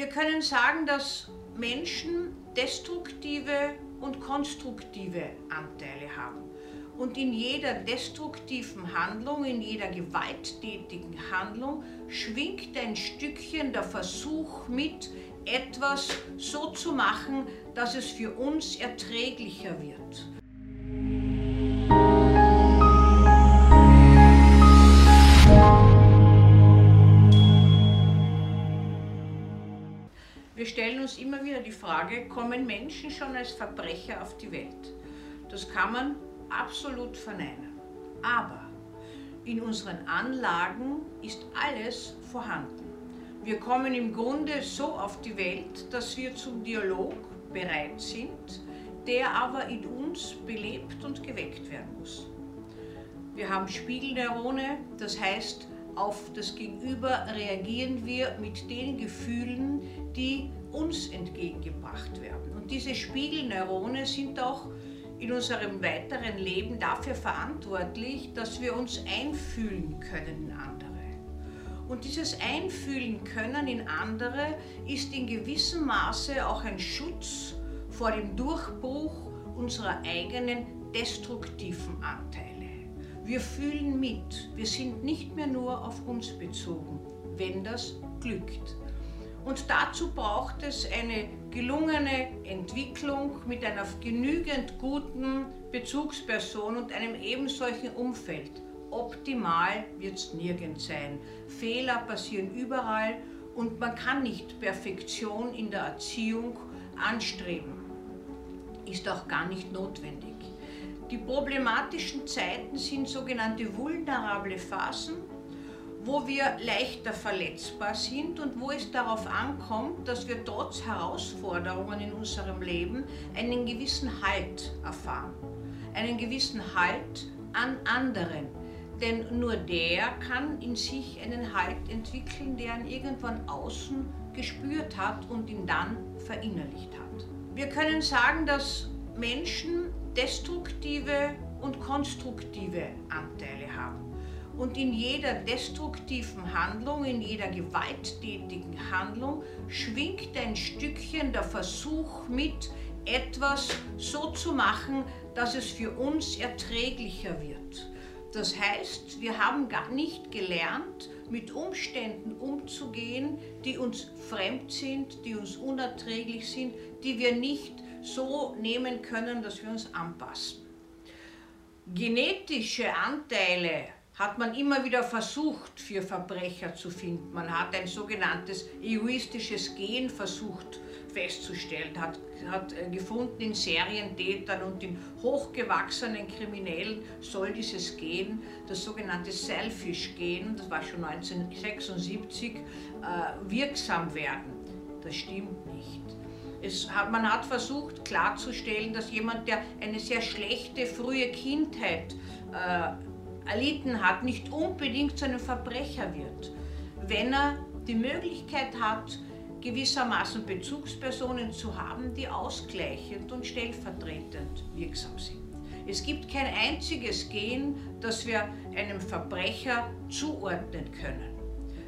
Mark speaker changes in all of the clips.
Speaker 1: Wir können sagen, dass Menschen destruktive und konstruktive Anteile haben. Und in jeder destruktiven Handlung, in jeder gewalttätigen Handlung schwingt ein Stückchen der Versuch mit, etwas so zu machen, dass es für uns erträglicher wird. Wir stellen uns immer wieder die Frage, kommen Menschen schon als Verbrecher auf die Welt? Das kann man absolut verneinen. Aber in unseren Anlagen ist alles vorhanden. Wir kommen im Grunde so auf die Welt, dass wir zum Dialog bereit sind, der aber in uns belebt und geweckt werden muss. Wir haben Spiegelneurone, das heißt, auf das Gegenüber reagieren wir mit den Gefühlen, die uns entgegengebracht werden. Und diese Spiegelneurone sind auch in unserem weiteren Leben dafür verantwortlich, dass wir uns einfühlen können in andere. Und dieses Einfühlen können in andere ist in gewissem Maße auch ein Schutz vor dem Durchbruch unserer eigenen destruktiven Anteile. Wir fühlen mit, wir sind nicht mehr nur auf uns bezogen, wenn das glückt. Und dazu braucht es eine gelungene Entwicklung mit einer genügend guten Bezugsperson und einem ebensolchen Umfeld. Optimal wird es nirgends sein. Fehler passieren überall und man kann nicht Perfektion in der Erziehung anstreben. Ist auch gar nicht notwendig. Die problematischen Zeiten sind sogenannte vulnerable Phasen, wo wir leichter verletzbar sind und wo es darauf ankommt, dass wir trotz Herausforderungen in unserem Leben einen gewissen Halt erfahren. Einen gewissen Halt an anderen. Denn nur der kann in sich einen Halt entwickeln, der ihn irgendwann außen gespürt hat und ihn dann verinnerlicht hat. Wir können sagen, dass Menschen destruktive und konstruktive Anteile haben. Und in jeder destruktiven Handlung, in jeder gewalttätigen Handlung schwingt ein Stückchen der Versuch mit, etwas so zu machen, dass es für uns erträglicher wird. Das heißt, wir haben gar nicht gelernt, mit Umständen umzugehen, die uns fremd sind, die uns unerträglich sind, die wir nicht so nehmen können, dass wir uns anpassen. Genetische Anteile hat man immer wieder versucht für Verbrecher zu finden. Man hat ein sogenanntes egoistisches Gen versucht festzustellen, hat, hat äh, gefunden in Serientätern und in hochgewachsenen Kriminellen soll dieses Gen, das sogenannte Selfish-Gen, das war schon 1976, äh, wirksam werden. Das stimmt nicht. Hat, man hat versucht klarzustellen, dass jemand, der eine sehr schlechte frühe Kindheit äh, erlitten hat, nicht unbedingt zu einem Verbrecher wird, wenn er die Möglichkeit hat, gewissermaßen Bezugspersonen zu haben, die ausgleichend und stellvertretend wirksam sind. Es gibt kein einziges Gen, das wir einem Verbrecher zuordnen können.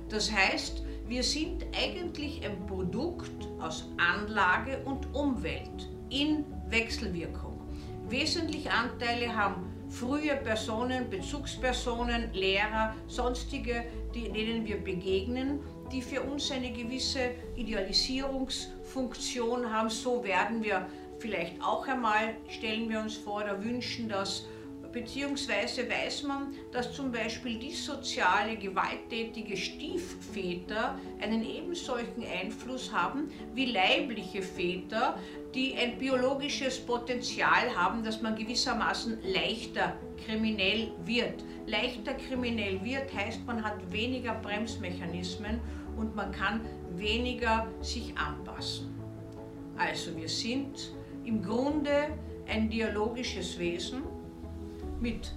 Speaker 1: Das heißt, wir sind eigentlich ein Produkt aus Anlage und Umwelt in Wechselwirkung. Wesentliche Anteile haben frühe Personen, Bezugspersonen, Lehrer, sonstige, denen wir begegnen, die für uns eine gewisse Idealisierungsfunktion haben. So werden wir vielleicht auch einmal, stellen wir uns vor oder wünschen das beziehungsweise weiß man, dass zum Beispiel dissoziale, gewalttätige Stiefväter einen ebensolchen Einfluss haben wie leibliche Väter, die ein biologisches Potenzial haben, dass man gewissermaßen leichter kriminell wird. Leichter kriminell wird heißt, man hat weniger Bremsmechanismen und man kann weniger sich anpassen. Also wir sind im Grunde ein dialogisches Wesen mit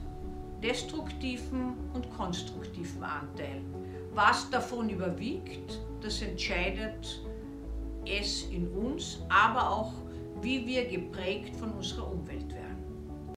Speaker 1: destruktiven und konstruktiven Anteilen. Was davon überwiegt, das entscheidet es in uns, aber auch wie wir geprägt von unserer Umwelt